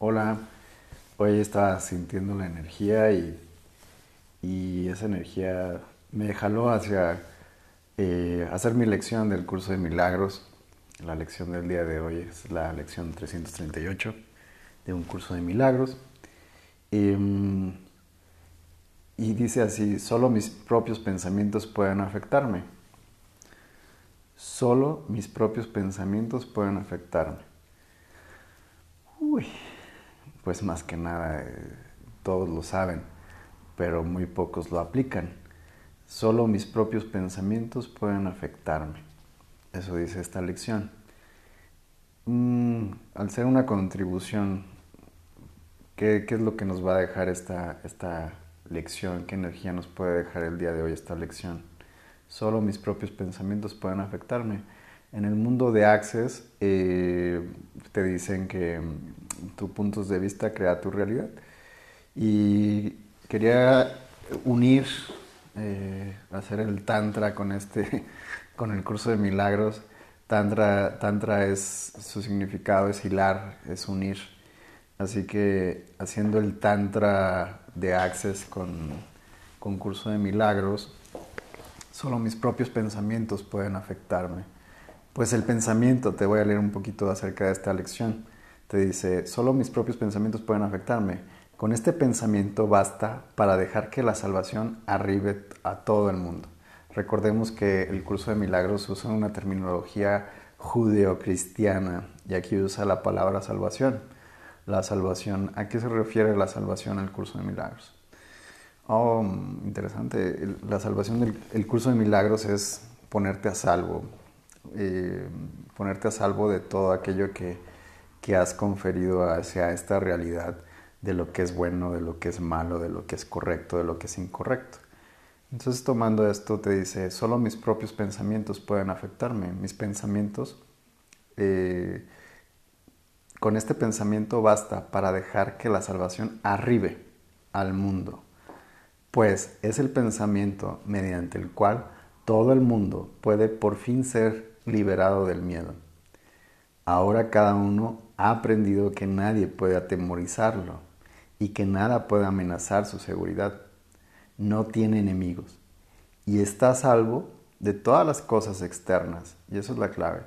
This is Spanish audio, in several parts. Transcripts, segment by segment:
Hola, hoy estaba sintiendo la energía y, y esa energía me jaló hacia eh, hacer mi lección del curso de milagros. La lección del día de hoy es la lección 338 de un curso de milagros. Em, y dice así, solo mis propios pensamientos pueden afectarme. Solo mis propios pensamientos pueden afectarme. Uy, pues más que nada eh, todos lo saben, pero muy pocos lo aplican. Solo mis propios pensamientos pueden afectarme. Eso dice esta lección. Mm, al ser una contribución, ¿qué, es lo que nos va a dejar esta, esta lección? ¿Qué energía nos puede dejar el día de hoy esta lección? Solo mis propios pensamientos pueden afectarme. En el mundo de Access eh, te dicen que tus puntos de vista crea tu realidad. Y quería unir, eh, hacer el Tantra con, este, con el curso de milagros. Tantra, tantra es, su significado es hilar, es unir. Así que haciendo el Tantra de Access con, con curso de milagros, solo mis propios pensamientos pueden afectarme pues el pensamiento, te voy a leer un poquito acerca de esta lección. Te dice, solo mis propios pensamientos pueden afectarme. Con este pensamiento basta para dejar que la salvación arribe a todo el mundo. Recordemos que el curso de milagros usa una terminología judeocristiana y aquí usa la palabra salvación. La salvación, ¿a qué se refiere la salvación al curso de milagros? Oh, interesante. La salvación del curso de milagros es ponerte a salvo, eh, ponerte a salvo de todo aquello que, que has conferido hacia esta realidad de lo que es bueno, de lo que es malo, de lo que es correcto, de lo que es incorrecto. Entonces tomando esto te dice, solo mis propios pensamientos pueden afectarme, mis pensamientos, eh, con este pensamiento basta para dejar que la salvación arribe al mundo, pues es el pensamiento mediante el cual todo el mundo puede por fin ser liberado del miedo. Ahora cada uno ha aprendido que nadie puede atemorizarlo y que nada puede amenazar su seguridad. No tiene enemigos y está a salvo de todas las cosas externas. Y eso es la clave,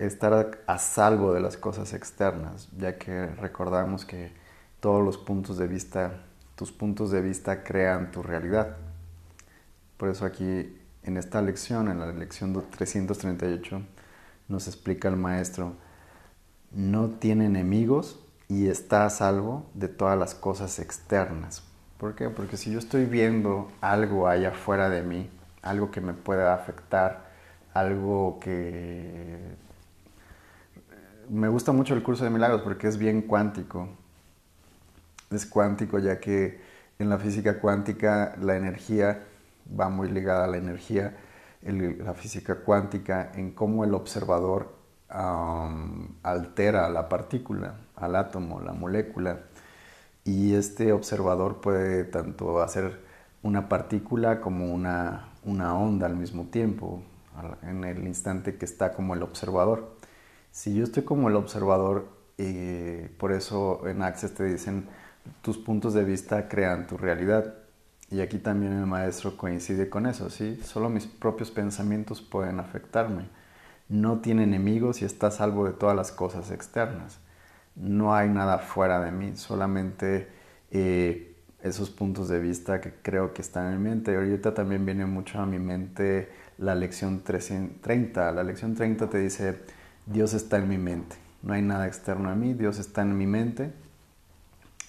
estar a salvo de las cosas externas, ya que recordamos que todos los puntos de vista, tus puntos de vista crean tu realidad. Por eso aquí en esta lección, en la lección 338, nos explica el maestro, no tiene enemigos y está a salvo de todas las cosas externas. ¿Por qué? Porque si yo estoy viendo algo allá afuera de mí, algo que me pueda afectar, algo que... Me gusta mucho el curso de milagros porque es bien cuántico. Es cuántico ya que en la física cuántica la energía va muy ligada a la energía, la física cuántica, en cómo el observador altera la partícula, al átomo, la molécula, y este observador puede tanto hacer una partícula como una, una onda al mismo tiempo, en el instante que está como el observador. Si yo estoy como el observador, eh, por eso en Access te dicen tus puntos de vista crean tu realidad. Y aquí también el maestro coincide con eso, ¿sí? Solo mis propios pensamientos pueden afectarme. No tiene enemigos y está salvo de todas las cosas externas. No hay nada fuera de mí, solamente eh, esos puntos de vista que creo que están en mi mente. Ahorita también viene mucho a mi mente la lección 330. La lección 30 te dice, Dios está en mi mente. No hay nada externo a mí, Dios está en mi mente.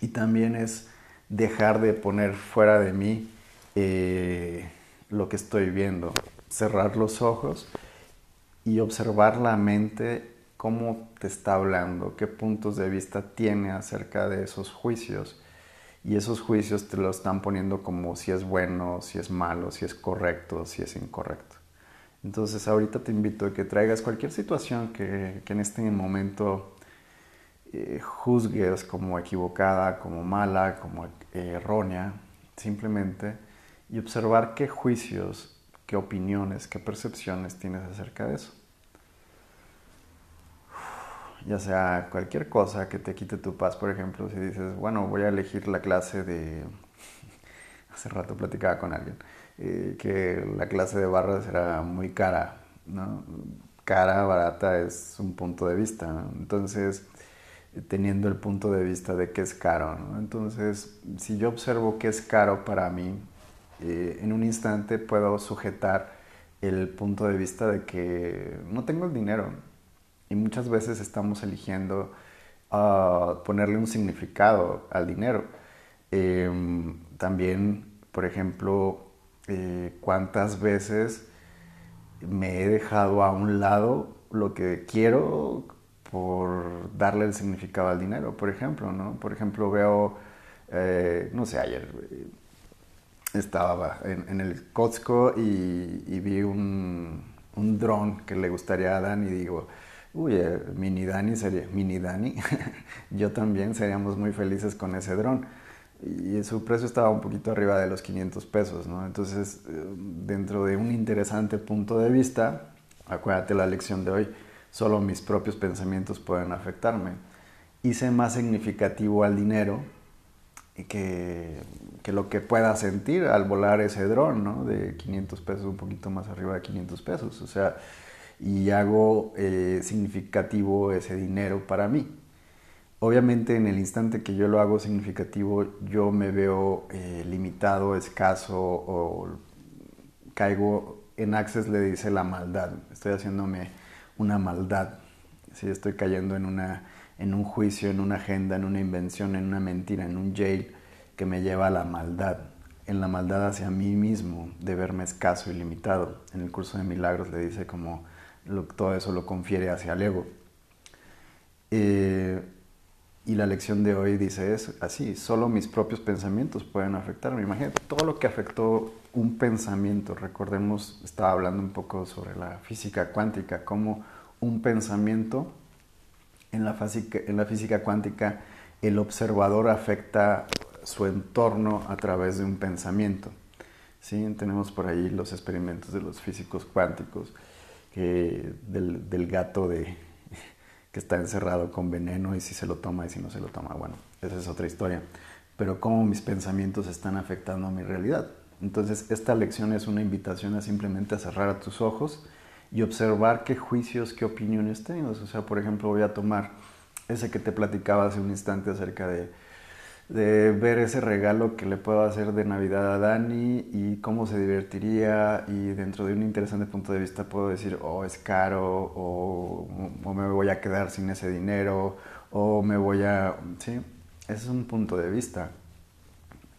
Y también es dejar de poner fuera de mí eh, lo que estoy viendo, cerrar los ojos y observar la mente cómo te está hablando, qué puntos de vista tiene acerca de esos juicios. Y esos juicios te lo están poniendo como si es bueno, si es malo, si es correcto, si es incorrecto. Entonces ahorita te invito a que traigas cualquier situación que, que en este momento eh, juzgues como equivocada, como mala, como eh, errónea, simplemente, y observar qué juicios, qué opiniones, qué percepciones tienes acerca de eso. ya sea cualquier cosa que te quite tu paz, por ejemplo, si dices, bueno, voy a elegir la clase de... Hace rato platicaba con alguien, eh, que la clase de barras era muy cara, ¿no? Cara, barata es un punto de vista, ¿no? Entonces, teniendo el punto de vista de que es caro, ¿no? Entonces, si yo observo que es caro para mí, eh, en un instante puedo sujetar el punto de vista de que no tengo el dinero, y muchas veces estamos eligiendo uh, ponerle un significado al dinero. Em, también, por ejemplo, eh, cuántas veces me he dejado a un lado lo que quiero por darle el significado al dinero, por ejemplo, ¿no? Por ejemplo, veo, eh, no sé, ayer estaba en, el Costco y, vi un, un dron que le gustaría a Dan y digo, Uy, eh, mini Dani sería, mini Dani, yo también seríamos muy felices con ese dron. Y su precio estaba un poquito arriba de los 500 pesos, ¿no? Entonces, eh, dentro de un interesante punto de vista, acuérdate la lección de hoy, solo mis propios pensamientos pueden afectarme. Hice más significativo al dinero que, que lo que pueda sentir al volar ese dron, ¿no? De 500 pesos, un poquito más arriba de 500 pesos. O sea, y hago eh, significativo ese dinero para mí. Obviamente en el instante que yo lo hago significativo, yo me veo eh, limitado, escaso o caigo, en Access le dice la maldad, estoy haciéndome una maldad, si estoy cayendo en, una, en un juicio, en una agenda, en una invención, en una mentira, en un jail que me lleva a la maldad, en la maldad hacia mí mismo, de verme escaso y limitado. En el curso de milagros le dice como todo eso lo confiere hacia el ego. Eh, y la lección de hoy dice es así, solo mis propios pensamientos pueden afectarme. Imagínate todo lo que afectó un pensamiento. Recordemos, estaba hablando un poco sobre la física cuántica, cómo un pensamiento en la, física, en la física cuántica, el observador afecta su entorno a través de un pensamiento. ¿Sí? Tenemos por ahí los experimentos de los físicos cuánticos que del, gato de, que está encerrado con veneno y si se lo toma y si no se lo toma. Bueno, esa es otra historia. Pero cómo mis pensamientos están afectando a mi realidad. Entonces, esta lección es una invitación a simplemente cerrar tus ojos y observar qué juicios, qué opiniones tienes. O sea, por ejemplo, voy a tomar ese que te platicaba hace un instante acerca de de ver ese regalo que le puedo hacer de Navidad a Dani y cómo se divertiría y dentro de un interesante punto de vista puedo decir, oh, es caro o, me voy a quedar sin ese dinero o me voy a... Sí, ese es un punto de vista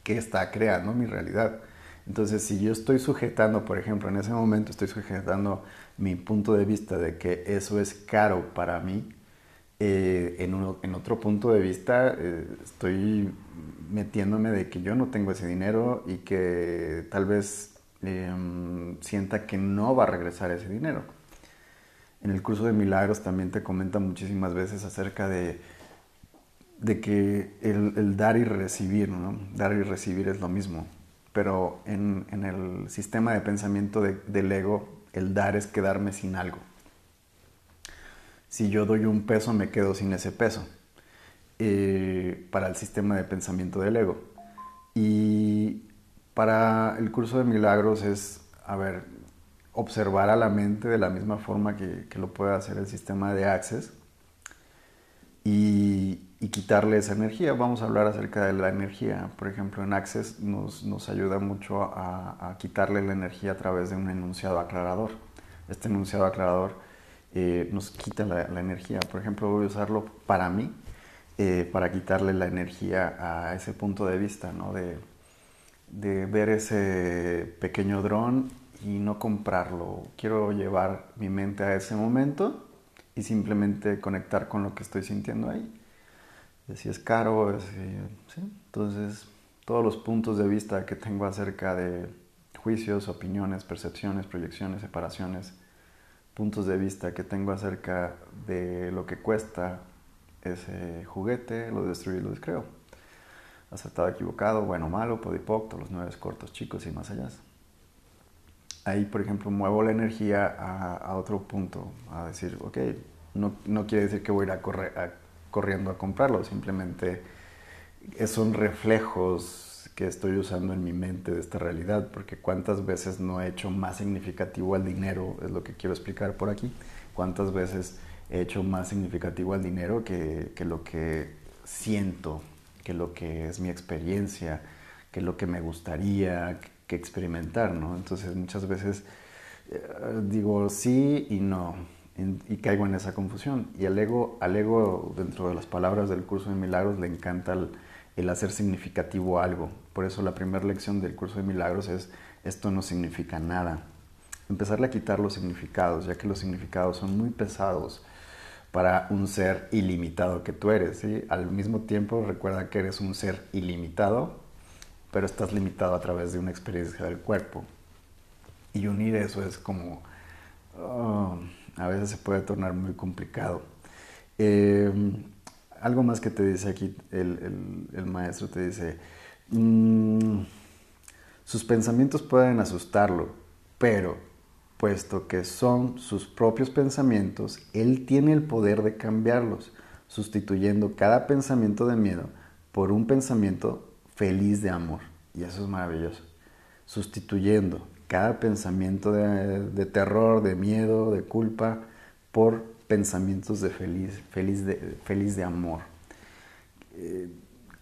que está creando mi realidad. Entonces, si yo estoy sujetando, por ejemplo, en ese momento estoy sujetando mi punto de vista de que eso es caro para mí, eh, en, otro punto de vista, eh, estoy metiéndome de que yo no tengo ese dinero y que tal vez em, sienta que no va a regresar ese dinero. En el curso de milagros también te comenta muchísimas veces acerca de, de que el, dar y recibir, ¿no? Dar y recibir es lo mismo, pero en, el sistema de pensamiento del ego, el dar es quedarme sin algo si yo doy un peso me quedo sin ese peso eh, para el sistema de pensamiento del ego. Y para el curso de milagros es, a ver, observar a la mente de la misma forma que, lo puede hacer el sistema de Access y, quitarle esa energía. Vamos a hablar acerca de la energía. Por ejemplo, en Access nos, ayuda mucho a, a, quitarle la energía a través de un enunciado aclarador. Este enunciado aclarador eh, nos quita la, energía. Por ejemplo, voy a usarlo para mí, eh, para quitarle la energía a ese punto de vista, ¿no? De, de ver ese pequeño dron y no comprarlo. Quiero llevar mi mente a ese momento y simplemente conectar con lo que estoy sintiendo ahí. Si es caro, ¿sí? entonces todos los puntos de vista que tengo acerca de juicios, opiniones, percepciones, proyecciones, separaciones, puntos de vista que tengo acerca de lo que cuesta ese juguete, lo destruyo y lo descreo. Acertado, equivocado, bueno, malo, podipoc, los nueve cortos, chicos y más allá. Ahí, por ejemplo, muevo la energía a, otro punto, a decir, ok, No, no quiere decir que voy a ir a correr, corriendo a comprarlo, simplemente son reflejos que estoy usando en mi mente de esta realidad, porque cuántas veces no he hecho más significativo al dinero, es lo que quiero explicar por aquí, cuántas veces he hecho más significativo al dinero que, que lo que siento, que lo que es mi experiencia, que lo que me gustaría que experimentar, ¿no? Entonces muchas veces eh, digo sí y no, y caigo en esa confusión. Y al ego, al ego, dentro de las palabras del curso de milagros, le encanta el, hacer significativo algo. Por eso la primera lección del curso de milagros es, esto no significa nada. Empezarle a quitar los significados, ya que los significados son muy pesados para un ser ilimitado que tú eres. ¿sí? Al mismo tiempo, recuerda que eres un ser ilimitado, pero estás limitado a través de una experiencia del cuerpo. Y unir eso es como... Oh, a veces se puede tornar muy complicado. Em, algo más que te dice aquí el, maestro, te dice, mm, sus pensamientos pueden asustarlo, pero puesto que son sus propios pensamientos, él tiene el poder de cambiarlos, sustituyendo cada pensamiento de miedo por un pensamiento feliz de amor. Y eso es maravilloso. Sustituyendo cada pensamiento de, terror, de miedo, de culpa, por pensamientos de feliz, feliz, de, feliz de amor. Eh,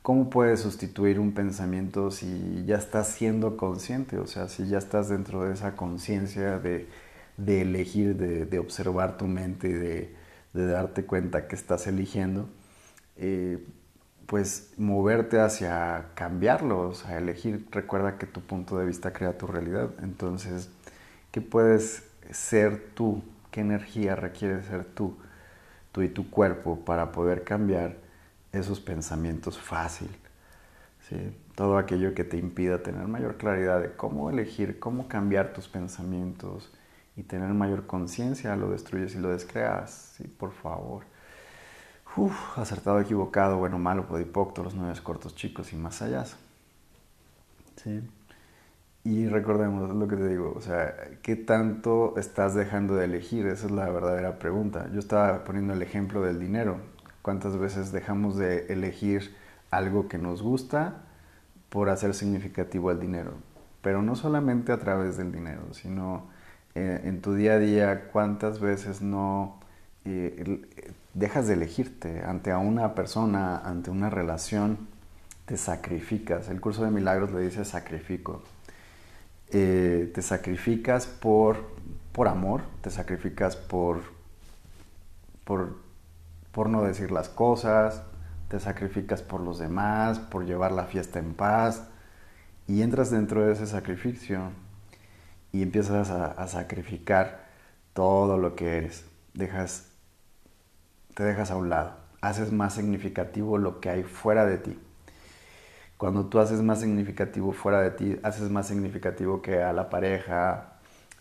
¿Cómo puedes sustituir un pensamiento si ya estás siendo consciente? O sea, si ya estás dentro de esa conciencia de, elegir, de, observar tu mente y de, darte cuenta que estás eligiendo. Eh, pues moverte hacia cambiarlos, a elegir. Recuerda que tu punto de vista crea tu realidad. Entonces, ¿qué puedes ser tú? ¿Qué energía requiere ser tú, tú y tu cuerpo para poder cambiar esos pensamientos fácil? ¿sí? Todo aquello que te impida tener mayor claridad de cómo elegir, cómo cambiar tus pensamientos y tener mayor conciencia, lo destruyes y lo descreas. ¿sí? Por favor. Uf, acertado, equivocado, bueno, malo, podipocto, los nueve cortos chicos y más allá. Sí. Y recordemos lo que te digo, o sea, ¿qué tanto estás dejando de elegir? Esa es la verdadera pregunta. Yo estaba poniendo el ejemplo del dinero. ¿Cuántas veces dejamos de elegir algo que nos gusta por hacer significativo el dinero? Pero no solamente a través del dinero, sino eh, en tu día a día, ¿cuántas veces no eh, dejas de elegirte ante una persona, ante una relación, te sacrificas. El curso de milagros le dice sacrifico. Eh, te sacrificas por, por amor, te sacrificas por, por, por no decir las cosas, te sacrificas por los demás, por llevar la fiesta en paz, y entras dentro de ese sacrificio y empiezas a, a sacrificar todo lo que eres. Dejas te dejas a un lado, haces más significativo lo que hay fuera de ti. Cuando tú haces más significativo fuera de ti, haces más significativo que a la pareja,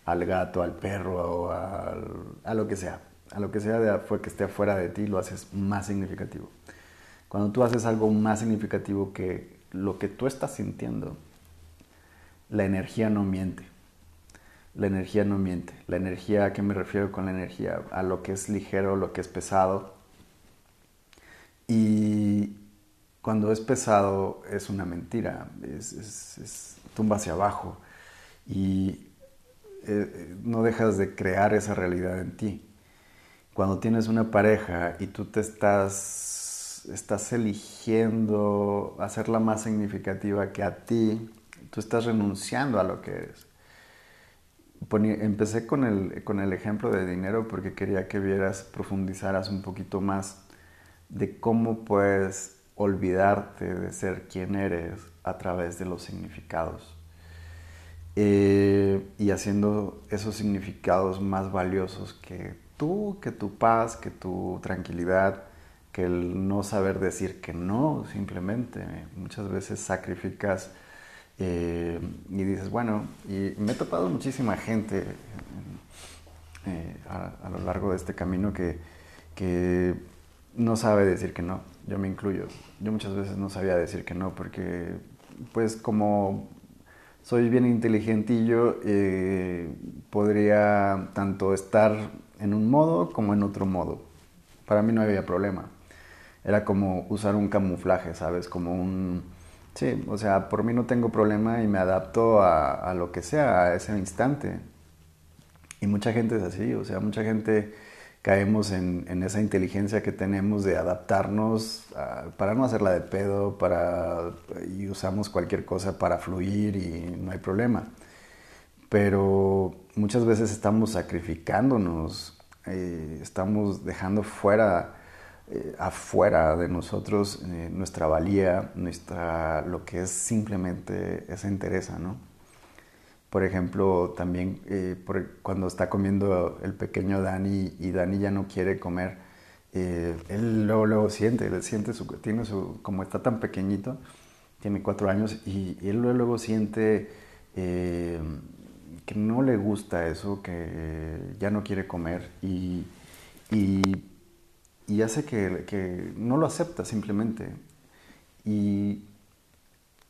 al gato, al perro o a lo que sea. A lo que sea de, que esté fuera de ti, lo haces más significativo. Cuando tú haces algo más significativo que lo que tú estás sintiendo, la energía no miente. La energía no miente. La energía, ¿a qué me refiero con la energía? A lo que es ligero, lo que es pesado. Y cuando es pesado es una mentira, es, tumba hacia abajo y eh, no dejas de crear esa realidad en ti. Cuando tienes una pareja y tú te estás, estás eligiendo hacerla más significativa que a ti, tú estás renunciando a lo que eres empecé con el, con el ejemplo de dinero porque quería que vieras, profundizaras un poquito más de cómo puedes olvidarte de ser quien eres a través de los significados. Eh, y haciendo esos significados más valiosos que tú, que tu paz, que tu tranquilidad, que el no saber decir que no, simplemente. Muchas veces sacrificas eh, y dices, bueno, y me he topado muchísima gente eh, a, lo largo de este camino que, que no sabe decir que no. Yo me incluyo. Yo muchas veces no sabía decir que no porque, pues como soy bien inteligentillo, eh, podría tanto estar en un modo como en otro modo. para mí no había problema. Era como usar un camuflaje, ¿sabes? Como un... Sí, o sea, por mí no tengo problema y me adapto a, a lo que sea, a ese instante. Y mucha gente es así, o sea, mucha gente caemos en, en esa inteligencia que tenemos de adaptarnos para no hacerla de pedo, para, y usamos cualquier cosa para fluir y no hay problema. Pero muchas veces estamos sacrificándonos, eh, estamos dejando fuera, eh, afuera de nosotros eh, nuestra valía, nuestra, lo que es simplemente esa interés, ¿no? Por ejemplo, también eh, cuando está comiendo el pequeño Dani y Dani ya no quiere comer, eh, él luego, luego siente, él siente su, tiene su, como está tan pequeñito, tiene cuatro años y, él luego, luego siente eh, que no le gusta eso, que ya no quiere comer y, y, y hace que, que, no lo acepta simplemente. Y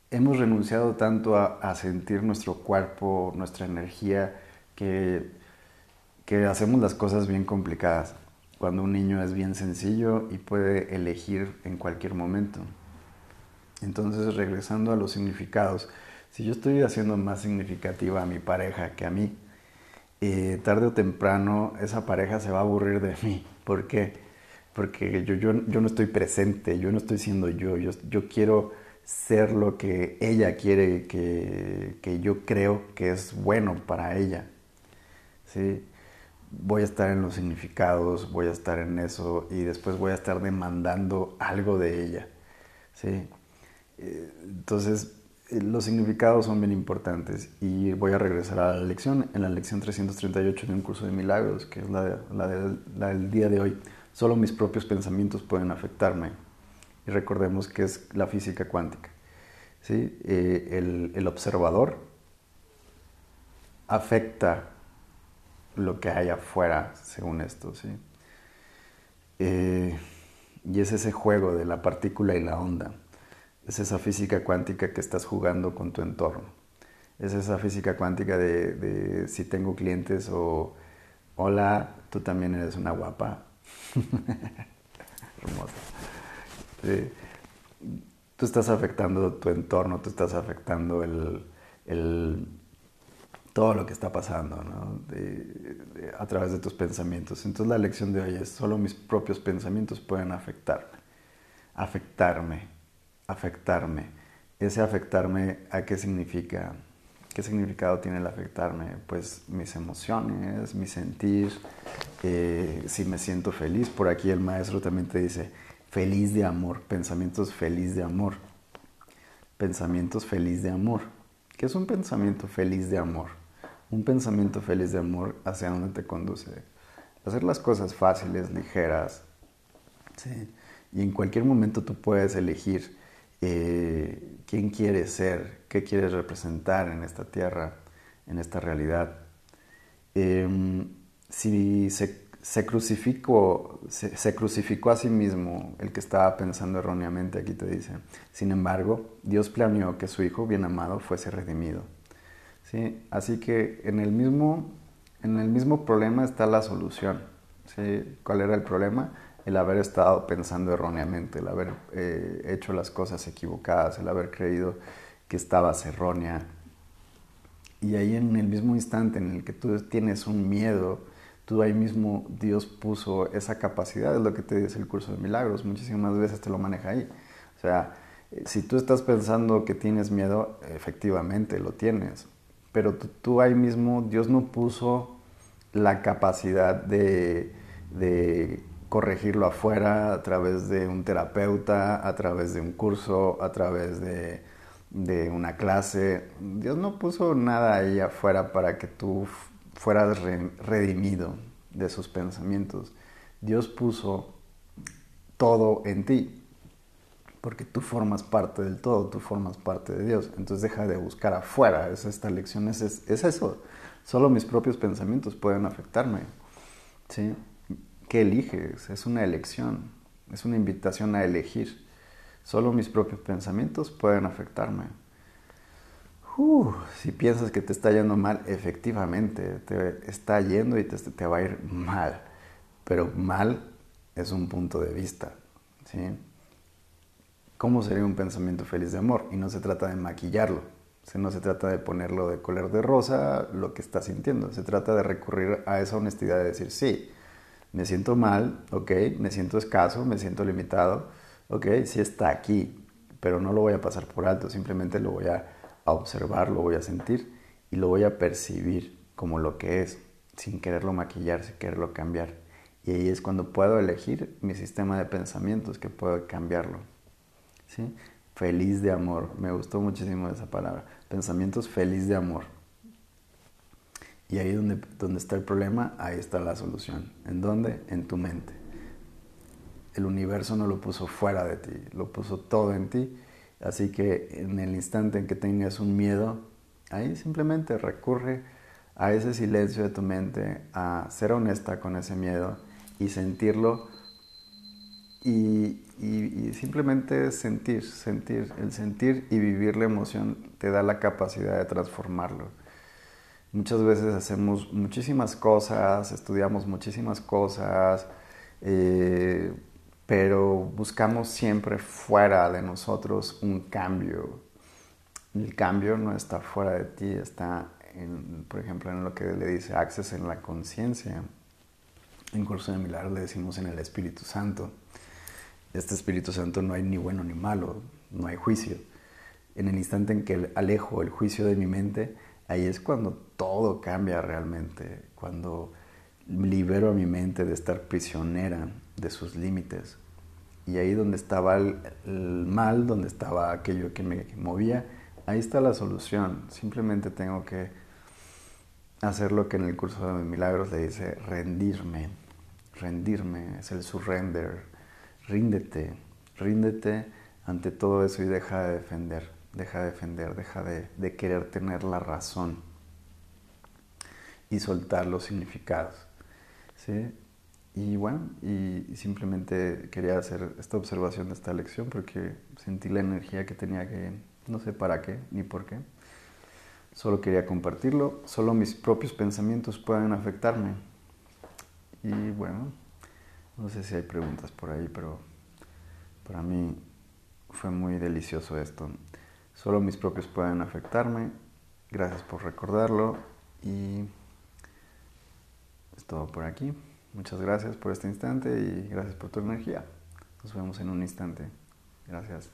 hemos renunciado tanto a, sentir nuestro cuerpo, nuestra energía, que, que hacemos las cosas bien complicadas, cuando un niño es bien sencillo y puede elegir en cualquier momento. Entonces, regresando a los significados, si yo estoy haciendo más significativa a mi pareja que a mí, eh, tarde o temprano esa pareja se va a aburrir de mí. ¿Por qué? Porque yo, yo, yo no estoy presente, yo no estoy siendo yo, yo, yo quiero ser lo que ella quiere, que, que yo creo que es bueno para ella. ¿sí? Voy a estar en los significados, voy a estar en eso y después voy a estar demandando algo de ella. ¿sí? Entonces, los significados son bien importantes y voy a regresar a la lección, en la lección 338 de un curso de milagros, que es la, la, la del día de hoy. Solo mis propios pensamientos pueden afectarme y recordemos que es la física cuántica. ¿sí? Eh, el, observador afecta lo que hay afuera, según esto. ¿sí? Eh, y es ese juego de la partícula y la onda. Es esa física cuántica que estás jugando con tu entorno. Es esa física cuántica de, de si tengo clientes o hola, tú también eres una guapa. Hermosa tú estás afectando tu entorno, tú estás afectando el, todo lo que está pasando a través de tus pensamientos. Entonces la lección de hoy es, solo mis propios pensamientos pueden afectarme. Afectarme, afectarme. Ese afectarme, ¿a qué significa? ¿Qué significado tiene el afectarme? Pues mis emociones, mi sentir, eh, si me siento feliz. Por aquí el maestro también te dice, feliz de amor, pensamientos feliz de amor. Pensamientos feliz de amor. ¿Qué es un pensamiento feliz de amor? Un pensamiento feliz de amor hacia dónde te conduce. Hacer las cosas fáciles, ligeras. ¿sí? Y en cualquier momento tú puedes elegir eh, quién quieres ser, qué quieres representar en esta tierra, en esta realidad. Em, si se se crucificó, se, crucificó a sí mismo el que estaba pensando erróneamente, aquí te dice. Sin embargo, Dios planeó que su Hijo bien amado fuese redimido. ¿Sí? Así que en el, mismo, en el mismo problema está la solución. ¿Sí? ¿Cuál era el problema? El haber estado pensando erróneamente, el haber eh, hecho las cosas equivocadas, el haber creído que estabas errónea. Y ahí en el mismo instante en el que tú tienes un miedo, tú ahí mismo Dios puso esa capacidad, es lo que te dice el curso de milagros, muchísimas veces te lo maneja ahí. O sea, eh, si tú estás pensando que tienes miedo, efectivamente lo tienes, pero tú, ahí mismo, Dios no puso la capacidad de, de corregirlo afuera a través de un terapeuta, a través de un curso, a través de, de una clase. Dios no puso nada ahí afuera para que tú fueras redimido de sus pensamientos. Dios puso todo en ti, porque tú formas parte del todo, tú formas parte de Dios. Entonces deja de buscar afuera. Es esta lección es, es, eso. Solo mis propios pensamientos pueden afectarme. ¿sí? ¿Qué eliges? Es una elección, es una invitación a elegir. Solo mis propios pensamientos pueden afectarme si piensas que te está yendo mal, efectivamente te está yendo y te, te va a ir mal, pero mal es un punto de vista. ¿Cómo sería un pensamiento feliz de amor? Y no se trata de maquillarlo, no se trata de ponerlo de color de rosa lo que está sintiendo, se trata de recurrir a esa honestidad de decir, sí, me siento mal, ok, me siento escaso, me siento limitado, ok, sí está aquí, pero no lo voy a pasar por alto, simplemente lo voy a observar, lo voy a sentir y lo voy a percibir como lo que es, sin quererlo maquillar, sin quererlo cambiar. Y ahí es cuando puedo elegir mi sistema de pensamientos, que puedo cambiarlo. ¿sí? Feliz de amor, me gustó muchísimo esa palabra. Pensamientos feliz de amor. Y ahí donde, donde está el problema, ahí está la solución. ¿En dónde? En tu mente. El universo no lo puso fuera de ti, lo puso todo en ti. Así que en el instante en que tengas un miedo, ahí simplemente recurre a ese silencio de tu mente, a ser honesta con ese miedo y sentirlo y, y, simplemente sentir, sentir, el sentir y vivir la emoción te da la capacidad de transformarlo. Muchas veces hacemos muchísimas cosas, estudiamos muchísimas cosas, eh, pero buscamos siempre fuera de nosotros un cambio. El cambio no está fuera de ti, está, por ejemplo, en lo que le dice Access en la conciencia. En Curso de Milagros le decimos en el Espíritu Santo. Este Espíritu Santo no hay ni bueno ni malo, no hay juicio. En el instante en que alejo el juicio de mi mente, ahí es cuando todo cambia realmente, cuando libero a mi mente de estar prisionera de sus límites. Y ahí donde estaba el, mal, donde estaba aquello que me movía, ahí está la solución. Simplemente tengo que hacer lo que en el curso de milagros le dice rendirme. Rendirme es el surrender. Ríndete, ríndete ante todo eso y deja de defender deja de defender, deja de, querer tener la razón y soltar los significados. ¿sí? Y bueno, y, simplemente quería hacer esta observación de esta lección porque sentí la energía que tenía que, no sé para qué ni por qué. Solo quería compartirlo, solo mis propios pensamientos pueden afectarme. Y bueno, no sé si hay preguntas por ahí, pero para mí fue muy delicioso esto. Solo mis propios pueden afectarme. Gracias por recordarlo y es todo por aquí. Muchas gracias por este instante y gracias por tu energía. Nos vemos en un instante. Gracias.